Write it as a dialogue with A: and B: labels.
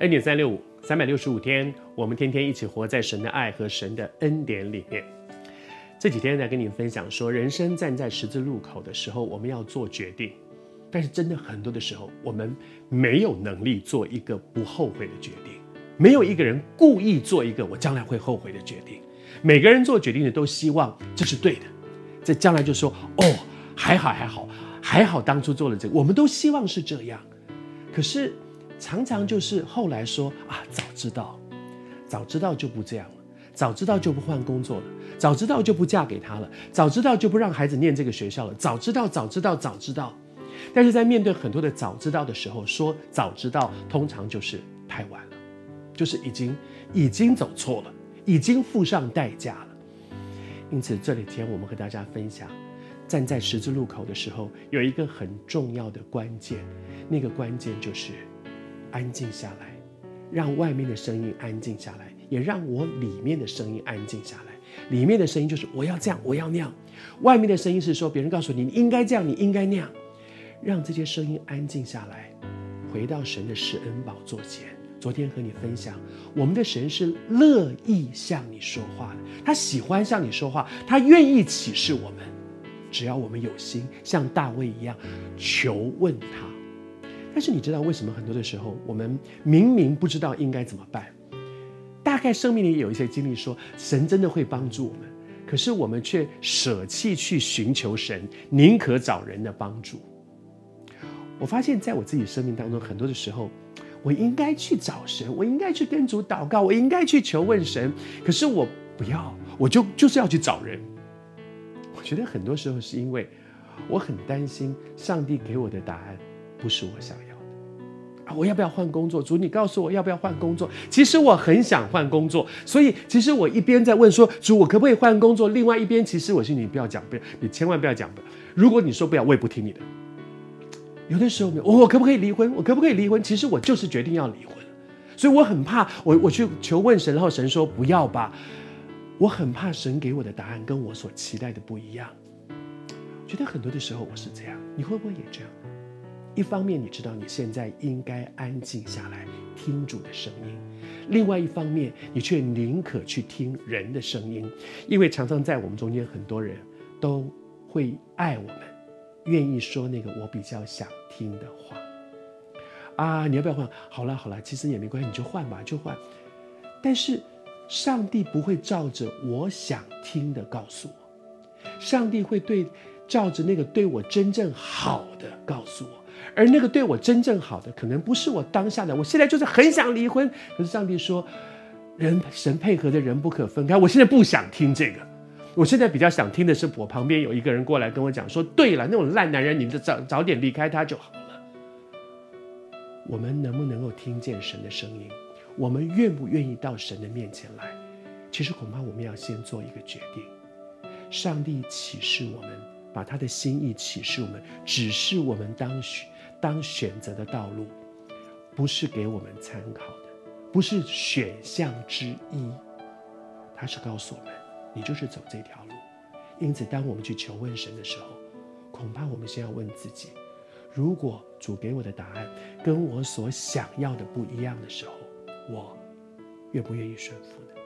A: 恩典三六五，三百六十五天，我们天天一起活在神的爱和神的恩典里面。这几天在跟你分享说，人生站在十字路口的时候，我们要做决定。但是真的很多的时候，我们没有能力做一个不后悔的决定。没有一个人故意做一个我将来会后悔的决定。每个人做决定的都希望这是对的，这将来就说哦，还好还好还好，当初做了这个，我们都希望是这样。可是常常就是后来说啊，早知道，早知道就不这样了，早知道就不换工作了，早知道就不嫁给他了，早知道就不让孩子念这个学校了，早知道早知道早知道。但是在面对很多的早知道的时候，说早知道通常就是太晚了，就是已经已经走错了，已经付上代价了。因此这几天我们和大家分享，站在十字路口的时候，有一个很重要的关键，那个关键就是安静下来，让外面的声音安静下来，也让我里面的声音安静下来。里面的声音就是我要这样，我要那样；外面的声音是说别人告诉你你应该这样，你应该那样。让这些声音安静下来，回到神的施恩宝座前。昨天和你分享，我们的神是乐意向你说话的，他喜欢向你说话，他愿意启示我们，只要我们有心，像大卫一样求问他。但是你知道为什么很多的时候，我们明明不知道应该怎么办？大概生命里有一些经历说，神真的会帮助我们，可是我们却舍弃去寻求神，宁可找人的帮助。我发现，在我自己生命当中，很多的时候，我应该去找神，我应该去跟主祷告，我应该去求问神。可是我不要，我就就是要去找人。我觉得很多时候是因为我很担心上帝给我的答案不是我想要的啊！我要不要换工作？主，你告诉我要不要换工作？其实我很想换工作，所以其实我一边在问说，主，我可不可以换工作？另外一边，其实我心里不要讲，不要，你千万不要讲。如果你说不要，我也不听你的。有的时候，我可不可以离婚？我可不可以离婚？其实我就是决定要离婚，所以我很怕，我我去求问神，然后神说不要吧。我很怕神给我的答案跟我所期待的不一样。觉得很多的时候我是这样，你会不会也这样？一方面你知道你现在应该安静下来听主的声音，另外一方面你却宁可去听人的声音，因为常常在我们中间很多人都会爱我们。愿意说那个我比较想听的话啊！你要不要换？好了好了，其实也没关系，你就换吧，就换。但是上帝不会照着我想听的告诉我，上帝会对照着那个对我真正好的告诉我，而那个对我真正好的，可能不是我当下的。我现在就是很想离婚，可是上帝说，人神配合的人不可分开。我现在不想听这个。我现在比较想听的是，我旁边有一个人过来跟我讲说：“对了，那种烂男人，你们就早早点离开他就好了。”我们能不能够听见神的声音？我们愿不愿意到神的面前来？其实恐怕我们要先做一个决定。上帝启示我们，把他的心意启示我们，只是我们当选当选择的道路，不是给我们参考的，不是选项之一，他是告诉我们。你就是走这条路，因此，当我们去求问神的时候，恐怕我们先要问自己：如果主给我的答案跟我所想要的不一样的时候，我愿不愿意顺服呢？